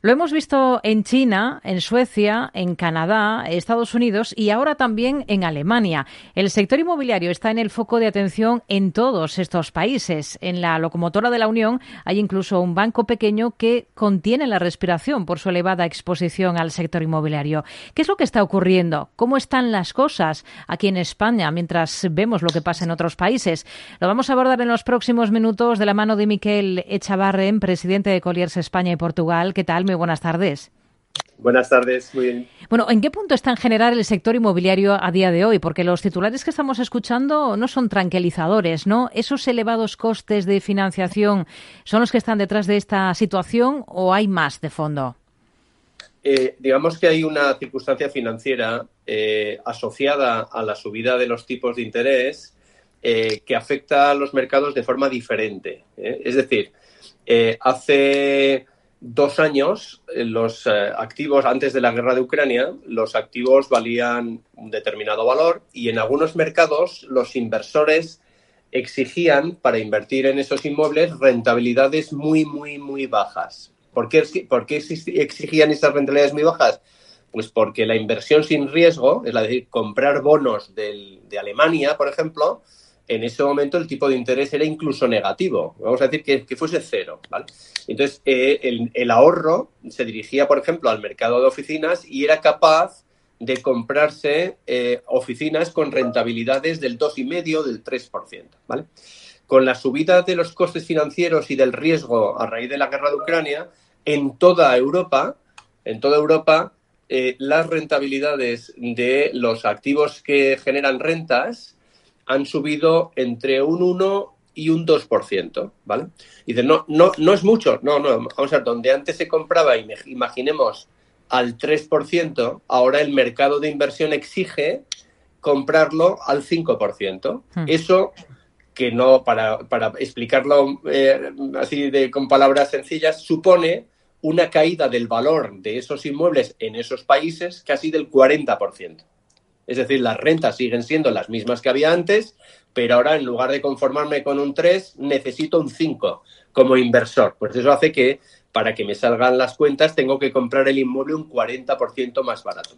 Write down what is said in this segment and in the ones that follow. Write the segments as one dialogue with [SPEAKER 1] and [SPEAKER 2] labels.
[SPEAKER 1] Lo hemos visto en China, en Suecia, en Canadá, Estados Unidos y ahora también en Alemania. El sector inmobiliario está en el foco de atención en todos estos países. En la locomotora de la Unión hay incluso un banco pequeño que contiene la respiración por su elevada exposición al sector inmobiliario. ¿Qué es lo que está ocurriendo? ¿Cómo están las cosas aquí en España mientras vemos lo que pasa en otros países? Lo vamos a abordar en los próximos minutos de la mano de Miquel Echavarren, presidente de Colliers España y Portugal. ¿Qué tal? Muy buenas tardes.
[SPEAKER 2] Buenas tardes, muy bien.
[SPEAKER 1] Bueno, ¿en qué punto está en general el sector inmobiliario a día de hoy? Porque los titulares que estamos escuchando no son tranquilizadores, ¿no? ¿Esos elevados costes de financiación son los que están detrás de esta situación o hay más de fondo?
[SPEAKER 2] Eh, digamos que hay una circunstancia financiera eh, asociada a la subida de los tipos de interés eh, que afecta a los mercados de forma diferente. Es decir, hace dos años, eh, los eh, activos, antes de la guerra de Ucrania, los activos valían un determinado valor y en algunos mercados los inversores exigían para invertir en esos inmuebles rentabilidades muy, muy, muy bajas. ¿Por qué, exigían esas rentabilidades muy bajas? Pues porque la inversión sin riesgo, es decir, comprar bonos de Alemania, por ejemplo, en ese momento el tipo de interés era incluso negativo. Vamos a decir que, fuese cero. ¿vale? Entonces, eh, el, ahorro se dirigía, por ejemplo, al mercado de oficinas y era capaz de comprarse eh, oficinas con rentabilidades del 2,5, del 3%. ¿vale? Con la subida de los costes financieros y del riesgo a raíz de la guerra de Ucrania, en toda Europa, en toda Europa, eh, las rentabilidades de los activos que generan rentas han subido entre un 1 y un 2%, ¿vale? Y dice, no, no, no es mucho, no, no, vamos a ver, donde antes se compraba, imaginemos, al 3%, ahora el mercado de inversión exige comprarlo al 5%. Hmm. Eso que no, para, para explicarlo eh, así de, con palabras sencillas, supone una caída del valor de esos inmuebles en esos países casi del 40%. Es decir, las rentas siguen siendo las mismas que había antes, pero ahora en lugar de conformarme con un 3, necesito un 5 como inversor. Pues eso hace que para que me salgan las cuentas tengo que comprar el inmueble un 40% más barato.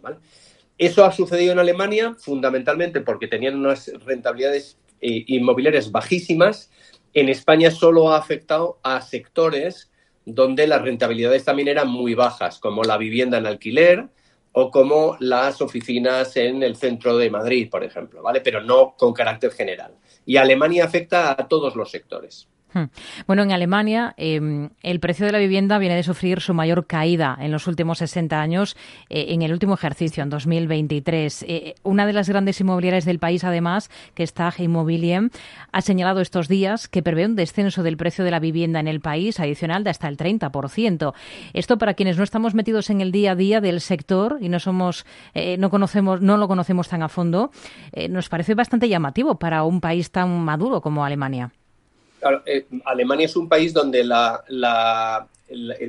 [SPEAKER 2] Eso ha sucedido en Alemania fundamentalmente porque tenían unas rentabilidades eh, inmobiliarias bajísimas. En España solo ha afectado a sectores donde las rentabilidades también eran muy bajas, como la vivienda en alquiler, o como las oficinas en el centro de Madrid, por ejemplo, ¿vale? Pero no con carácter general. Y Alemania afecta a todos los sectores.
[SPEAKER 1] Hmm. Bueno, en Alemania em, el precio de la vivienda viene de sufrir su mayor caída en los últimos 60 años eh, en el último ejercicio, en 2023. Eh, una de las grandes inmobiliarias del país, además, que está Immobilien, ha señalado estos días que prevé un descenso del precio de la vivienda en el país adicional de hasta el 30%. Esto para quienes no estamos metidos en el día a día del sector y no somos, eh, no conocemos, no lo conocemos tan a fondo, nos parece bastante llamativo para un país tan maduro como Alemania.
[SPEAKER 2] Eh, Alemania es un país donde el,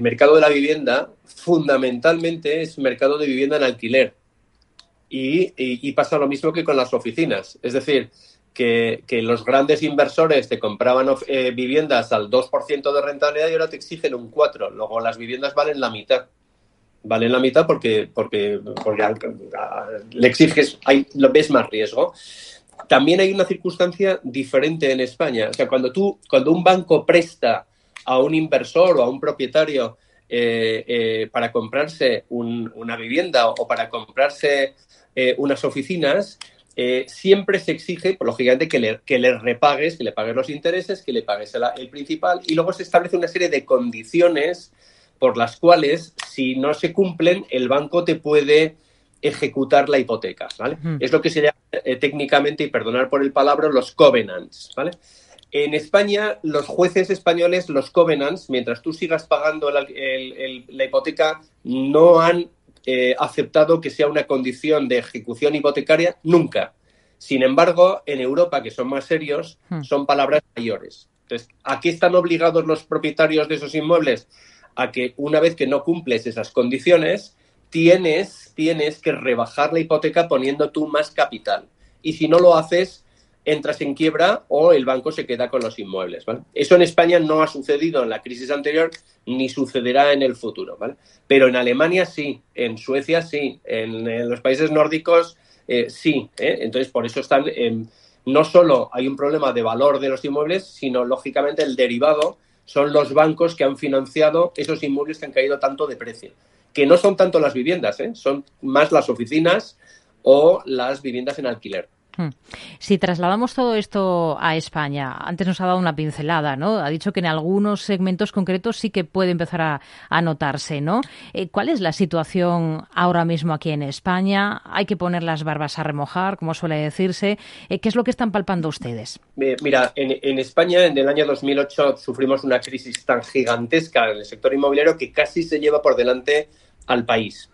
[SPEAKER 2] mercado de la vivienda fundamentalmente es mercado de vivienda en alquiler. Y, pasa lo mismo que con las oficinas. Es decir, que, los grandes inversores te compraban eh, viviendas al 2% de rentabilidad y ahora te exigen un 4%. Luego las viviendas valen la mitad. Valen la mitad porque, porque, porque le exiges, hay, ves más riesgo también hay una circunstancia diferente en España. O sea, cuando tú, cuando un banco presta a un inversor o a un propietario eh, eh, para comprarse una vivienda o para comprarse eh, unas oficinas, siempre se exige, pues, lógicamente, que le, que le repagues, que le pagues los intereses, que le pagues el, principal y luego se establece una serie de condiciones por las cuales, si no se cumplen, el banco te puede ejecutar la hipoteca, ¿vale? Es lo que se llama eh, técnicamente, y perdonar por el palabra, los covenants, ¿vale? En España, los jueces españoles, los covenants, mientras tú sigas pagando la, hipoteca, no han eh, aceptado que sea una condición de ejecución hipotecaria nunca. Sin embargo, en Europa, que son más serios, son palabras mayores. Entonces, ¿a qué están obligados los propietarios de esos inmuebles? A que una vez que no cumples esas condiciones, tienes, tienes que rebajar la hipoteca poniendo tú más capital. Y si no lo haces, entras en quiebra o el banco se queda con los inmuebles. Eso en España no ha sucedido en la crisis anterior ni sucederá en el futuro. Pero en Alemania sí, en Suecia sí, en, los países nórdicos eh, sí. ¿eh? Entonces, por eso están. no solo hay un problema de valor de los inmuebles, sino lógicamente el derivado son los bancos que han financiado esos inmuebles que han caído tanto de precio. Que no son tanto las viviendas, ¿eh? son más las oficinas o las viviendas en alquiler. Hmm.
[SPEAKER 1] Si trasladamos todo esto a España, antes nos ha dado una pincelada, ¿no? Ha dicho que en algunos segmentos concretos sí que puede empezar a, notarse, ¿no? Eh, ¿Cuál es la situación ahora mismo aquí en España? ¿Hay que poner las barbas a remojar, como suele decirse? Eh, ¿Qué es lo que están palpando ustedes?
[SPEAKER 2] Mira, en, en España en el año 2008 sufrimos una crisis tan gigantesca en el sector inmobiliario que casi se lleva por delante al país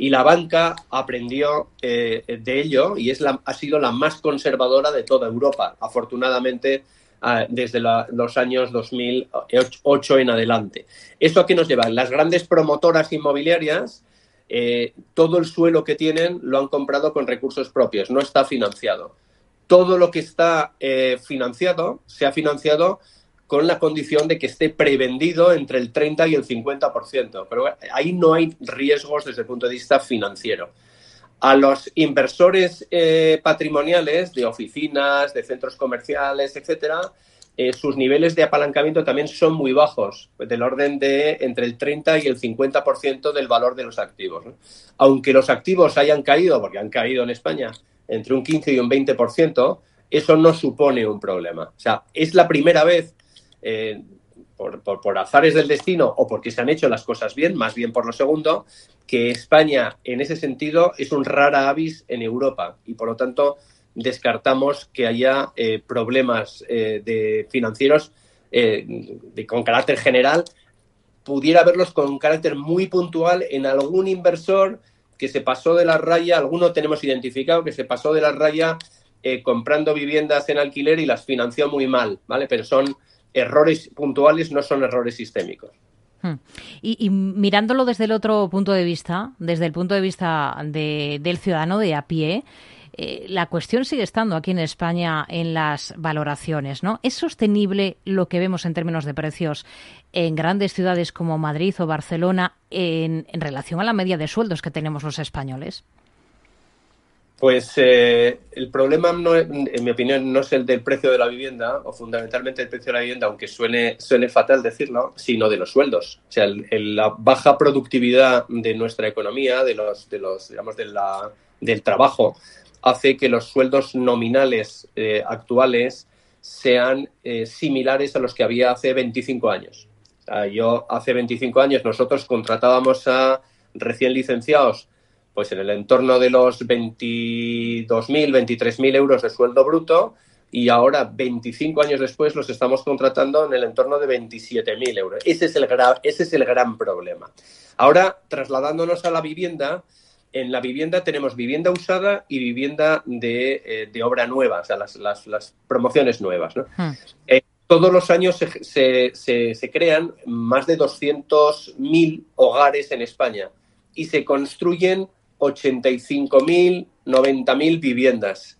[SPEAKER 2] y la banca aprendió eh, de ello y es ha sido la más conservadora de toda Europa, afortunadamente ah, desde los años 2008 en adelante. ¿Esto a qué nos lleva? Las grandes promotoras inmobiliarias, eh, todo el suelo que tienen lo han comprado con recursos propios, no está financiado. Todo lo que está eh, financiado se ha financiado con la condición de que esté prevendido entre el 30 y el 50%. Pero ahí no hay riesgos desde el punto de vista financiero. A los inversores eh, patrimoniales de oficinas, de centros comerciales, etcétera, eh, sus niveles de apalancamiento también son muy bajos, del orden de entre el 30 y el 50% del valor de los activos. Aunque los activos hayan caído, porque han caído en España, entre un 15 y un 20%, eso no supone un problema. O sea, es la primera vez eh, por, azares del destino o porque se han hecho las cosas bien, más bien por lo segundo, que España en ese sentido es un rara avis en Europa y por lo tanto descartamos que haya eh, problemas eh, financieros de, con carácter general, pudiera verlos con carácter muy puntual en algún inversor que se pasó de la raya, alguno tenemos identificado que se pasó de la raya comprando viviendas en alquiler y las financió muy mal, ¿vale? Pero son errores puntuales, no son errores sistémicos.
[SPEAKER 1] Hmm. Y, mirándolo desde el otro punto de vista, desde el punto de vista del ciudadano de a pie, eh, la cuestión sigue estando aquí en España en las valoraciones, ¿no? ¿Es sostenible lo que vemos en términos de precios en grandes ciudades como Madrid o Barcelona en relación a la media de sueldos que tenemos los españoles?
[SPEAKER 2] Pues eh, el problema, no, en mi opinión, no es el del precio de la vivienda, o fundamentalmente el precio de la vivienda, aunque suene, fatal decirlo, sino de los sueldos. O sea, la baja productividad de nuestra economía, de los, de los digamos, de la, del trabajo, hace que los sueldos nominales eh, actuales sean eh, similares a los que había hace 25 años. yo hace 25 años nosotros contratábamos a recién licenciados pues en el entorno de los 22.000, 23.000 euros de sueldo bruto y ahora, 25 años después, los estamos contratando en el entorno de 27.000 euros. Ese es, el ese es el gran problema. Ahora, trasladándonos a la vivienda, en la vivienda tenemos vivienda usada y vivienda de, eh, obra nueva, o sea, las, promociones nuevas. Hmm. Eh, todos los años se, se, se crean más de 200.000 hogares en España y se construyen 85.000, 90.000 viviendas.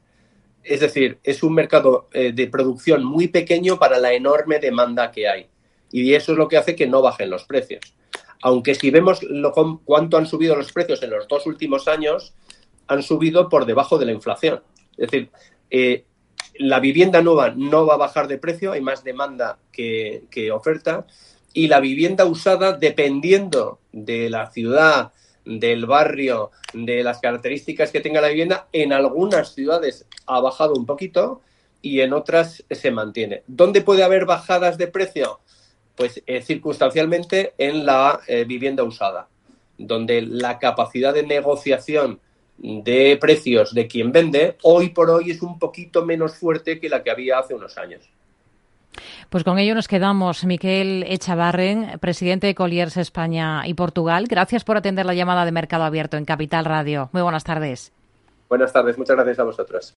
[SPEAKER 2] Es decir, es un mercado eh, de producción muy pequeño para la enorme demanda que hay. Y eso es lo que hace que no bajen los precios. Aunque si vemos lo, cuánto han subido los precios en los dos últimos años, han subido por debajo de la inflación. Es decir, eh, la vivienda nueva no va a bajar de precio, hay más demanda que, que oferta. Y la vivienda usada, dependiendo de la ciudad, del barrio, de las características que tenga la vivienda, en algunas ciudades ha bajado un poquito y en otras se mantiene. ¿Dónde puede haber bajadas de precio? Pues eh, circunstancialmente en la eh, vivienda usada, donde la capacidad de negociación de precios de quien vende hoy por hoy es un poquito menos fuerte que la que había hace unos años.
[SPEAKER 1] Pues con ello nos quedamos. Miquel Echavarren, presidente de Colliers España y Portugal. Gracias por atender la llamada de Mercado Abierto en Capital Radio. Muy buenas tardes.
[SPEAKER 2] Buenas tardes, muchas gracias a vosotros.